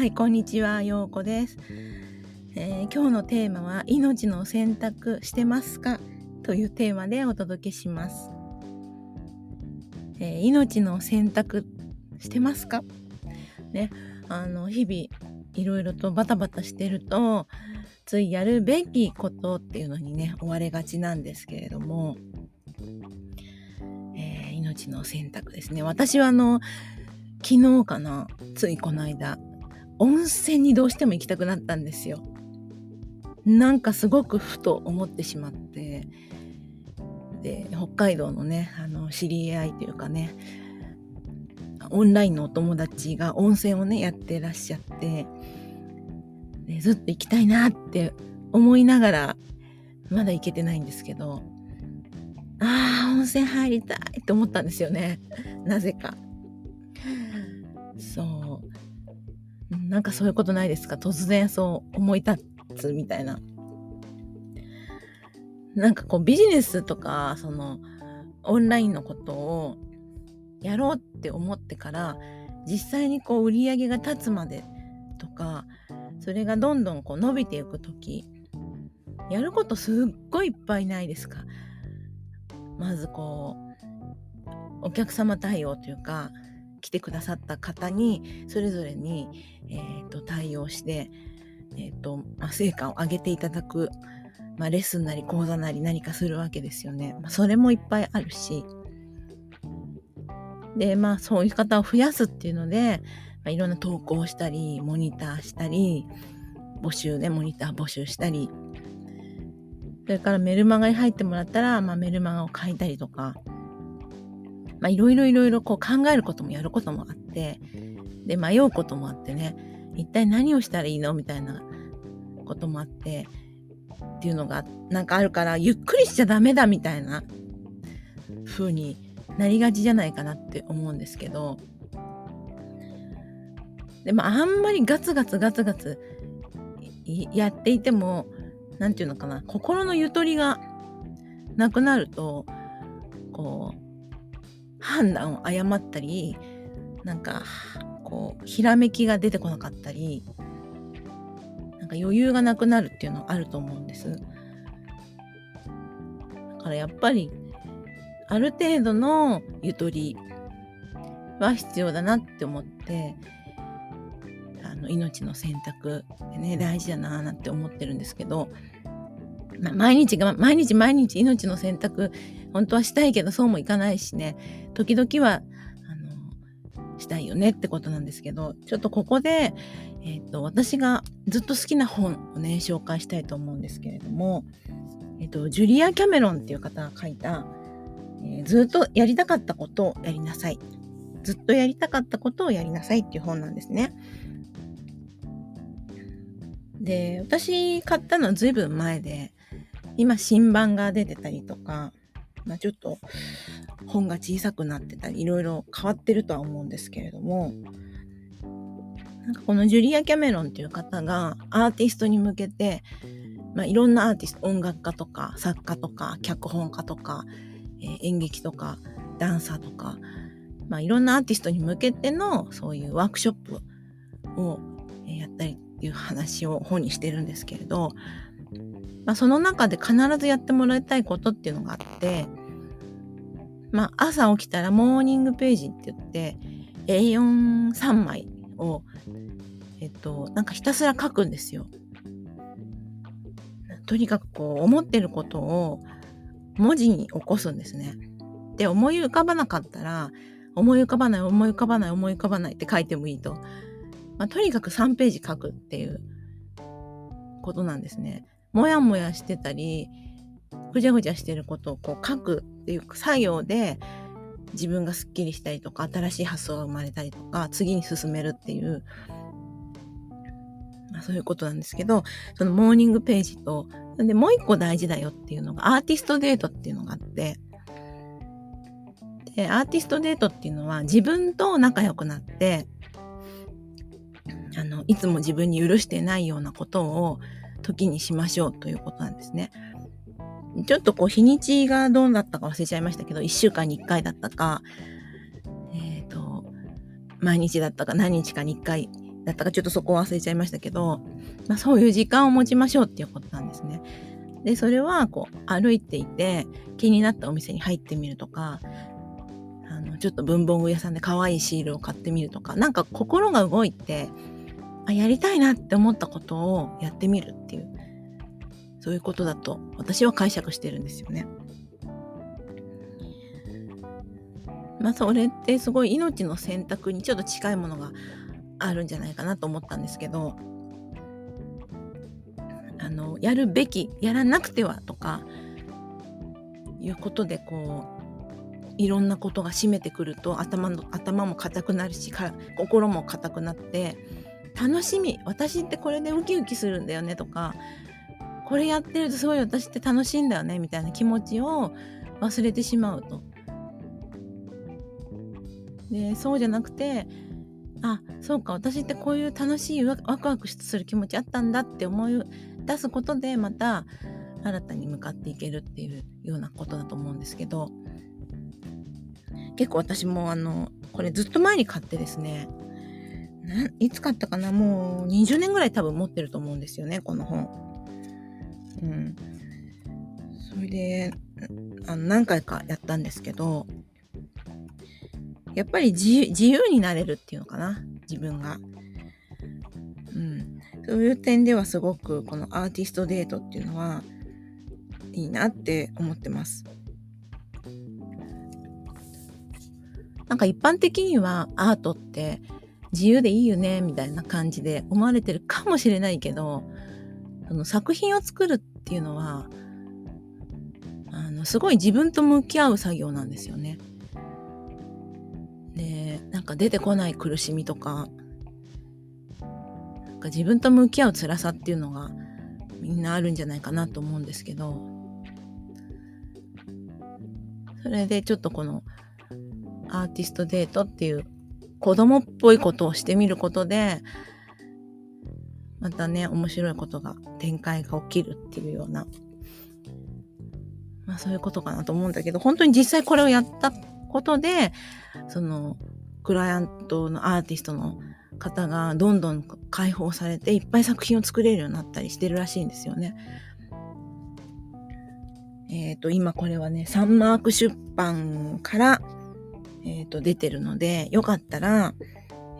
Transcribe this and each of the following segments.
はい、こんにちは、ようこです、えー今日のテーマは、命の選択してますか？というテーマでお届けします。えー命の選択してますか？ね、あの、日々、いろいろとバタバタしてると、ついやるべきことっていうのにね、追われがちなんですけれども、えー命の選択ですね。私はあの、昨日かな、ついこの間、温泉にどうしても行きたくなったんですよ。なんかすごくふと思ってしまって、で、北海道のね、あの、知り合いというかね、オンラインのお友達が温泉をね、やってらっしゃって、でずっと行きたいなって思いながら、まだ行けてないんですけど、ああ、温泉入りたいって思ったんですよね。なぜか。そう。なんかそういうことないですか？突然そう思い立つみたいな。なんかこうビジネスとか、そのオンラインのことをやろうって思ってから、実際にこう売り上げが立つまでとか、それがどんどんこう伸びていくとき、やることすっごいいっぱいないですか？まずこう、お客様対応というか、来てくださった方にそれぞれに、えー、と対応して、えーとまあ、成果を上げていただく、まあ、レッスンなり講座なり何かするわけですよね。まあ、それもいっぱいあるしでまあそういう方を増やすっていうので、まあ、いろんな投稿をしたりモニターしたり募集ねモニター募集したりそれからメルマガに入ってもらったら、まあ、メルマガを書いたりとか。まあ、いろいろいろいろこう考えることもやることもあって、で、迷うこともあってね、一体何をしたらいいの？みたいなこともあって、っていうのがなんかあるから、ゆっくりしちゃダメだみたいな風になりがちじゃないかなって思うんですけど、でもあんまりガツガツガツガツやっていても、なんていうのかな、心のゆとりがなくなると、こう、判断を誤ったりなんかこうひらめきが出てこなかったりなんか余裕がなくなるっていうのはあると思うんです。だからやっぱりある程度のゆとりは必要だなって思ってあの命の選択ね大事だなーなんて思ってるんですけど、毎日が毎日毎日命の選択本当はしたいけどそうもいかないしね時々はあのしたいよねってことなんですけどちょっとここで、えー、と私がずっと好きな本をね紹介したいと思うんですけれども、えー、とジュリア・キャメロンっていう方が書いた、えーずっとやりたかったことをやりなさい」ずっとやりたかったことをやりなさいっていう本なんですね。で私買ったのは随分前で今新版が出てたりとかまあ、ちょっと本が小さくなってたりいろいろ変わってるとは思うんですけれどもなんかこのジュリア・キャメロンっていう方がアーティストに向けて、まあ、いろんなアーティスト音楽家とか作家とか脚本家とか、えー演劇とかダンサーとか、まあ、いろんなアーティストに向けてのそういうワークショップをやったりっていう話を本にしてるんですけれど、まあ、その中で必ずやってもらいたいことっていうのがあって、まあ、朝起きたらモーニングページって言って A43 枚を、えっと、なんかひたすら書くんですよ。とにかくこう思ってることを文字に起こすんですね。で思い浮かばなかったら思い浮かばない思い浮かばない思い浮かばないって書いてもいいと。まあ、とにかく3ページ書くっていうことなんですね。もやもやしてたりぐちゃぐちゃしてることをこう書くっていう作業で自分がすっきりしたりとか新しい発想が生まれたりとか次に進めるっていう、まあ、そういうことなんですけどそのモーニングページとでもう一個大事だよっていうのがアーティストデートっていうのがあってでアーティストデートっていうのは自分と仲良くなってあのいつも自分に許してないようなことを時にしましょうということなんですね。ちょっとこう日にちがどうだったか忘れちゃいましたけど、1週間に1回だったか、えっ、と、毎日だったか何日かに1回だったかちょっとそこを忘れちゃいましたけど、まあ、そういう時間を持ちましょうっていうことなんですね。で、それはこう歩いていて気になったお店に入ってみるとか、あの、ちょっと文房具屋さんで可愛いシールを買ってみるとか、なんか心が動いて、あ、やりたいなって思ったことをやってみるっていう、そういうことだと私は解釈してるんですよね。まあそれってすごい命の選択にちょっと近いものがあるんじゃないかなと思ったんですけどあのやるべきやらなくてはとかいうことでこういろんなことが占めてくると頭の頭も硬くなるしか心も硬くなって楽しみ私ってこれでウキウキするんだよねとかこれやってるとすごい私って楽しいんだよねみたいな気持ちを忘れてしまうと。でそうじゃなくてあそうか私ってこういう楽しいワクワクする気持ちあったんだって思い出すことでまた新たに向かっていけるっていうようなことだと思うんですけど結構私もあのこれずっと前に買ってですねいつ買ったかな？もう20年ぐらい多分持ってると思うんですよねこの本。うん、それであの何回かやったんですけどやっぱり自由になれるっていうのかな？自分が。うん、そういう点ではすごくこのアーティストデートっていうのはいいなって思ってます。なんか一般的にはアートって自由でいいよねみたいな感じで思われてるかもしれないけどその作品を作るっていうのはあのすごい自分と向き合う作業なんですよね。でなんか出てこない苦しみとかなんか自分と向き合う辛さっていうのがみんなあるんじゃないかなと思うんですけどそれでちょっとこのアーティストデートっていう子供っぽいことをしてみることでまたね面白いことが展開が起きるっていうようなまあそういうことかなと思うんだけど本当に実際これをやったことでそのクライアントのアーティストの方がどんどん解放されていっぱい作品を作れるようになったりしてるらしいんですよね。えっ、ー、と、今これはね、サンマーク出版から、えっ、ー、と、出てるので、よかったら、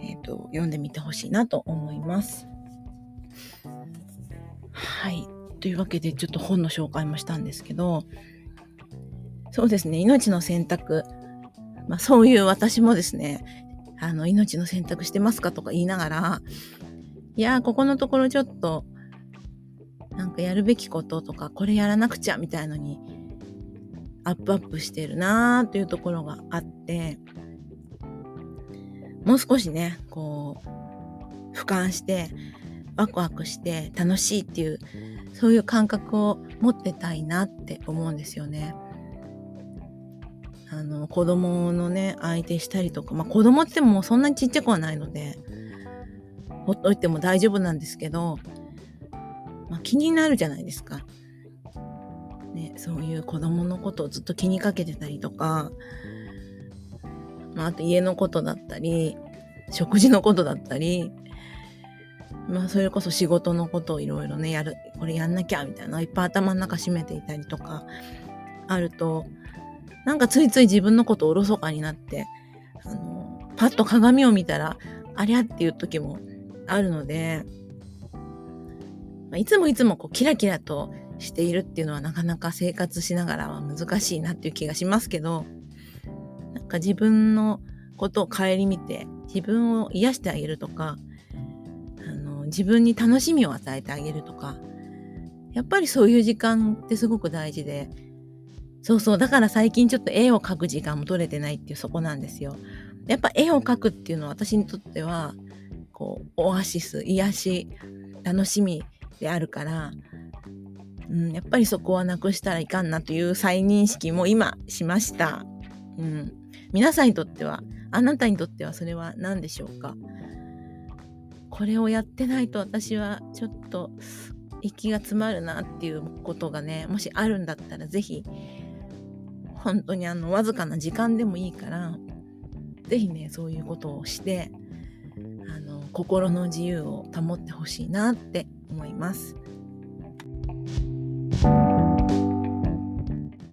えっ、ー、と、読んでみてほしいなと思います。はい。というわけで、ちょっと本の紹介もしたんですけど、そうですね、命の選択。まあ、そういう私もですね、あの、命の選択してますかとか言いながら、いやここのところちょっと、なんかやるべきこととか、これやらなくちゃみたいのに、アップアップしてるなーというところがあって、もう少しね、こう、俯瞰して、ワクワクして楽しいっていう、そういう感覚を持ってたいなって思うんですよね。あの、子供のね、相手したりとか、まあ子供ってもそんなにちっちゃくはないので、ほっといても大丈夫なんですけど、まあ気になるじゃないですか。ね、そういう子供のことをずっと気にかけてたりとか、まああと家のことだったり、食事のことだったり、まあそれこそ仕事のことをいろいろね、やる、これやんなきゃみたいな、いっぱい頭の中閉めていたりとか、あると、なんかついつい自分のことおろそかになって、あの、パッと鏡を見たら、ありゃっていう時もあるので、ま、いつもいつもこうキラキラとしているっていうのはなかなか生活しながらは難しいなっていう気がしますけど、なんか自分のことを顧みて、自分を癒してあげるとか、あの、自分に楽しみを与えてあげるとか、やっぱりそういう時間ってすごく大事で、そうそう。だから最近ちょっと絵を描く時間も取れてないっていうそこなんですよ。やっぱ絵を描くっていうのは私にとっては、こう、オアシス、癒し、楽しみであるから、うん、やっぱりそこはなくしたらいかんなという再認識も今しました。うん。皆さんにとっては、あなたにとってはそれは何でしょうか？これをやってないと私はちょっと息が詰まるなっていうことがね、もしあるんだったらぜひ本当にあの、わずかな時間でもいいから、ぜひね、そういうことをして、あの、心の自由を保ってほしいなって思います。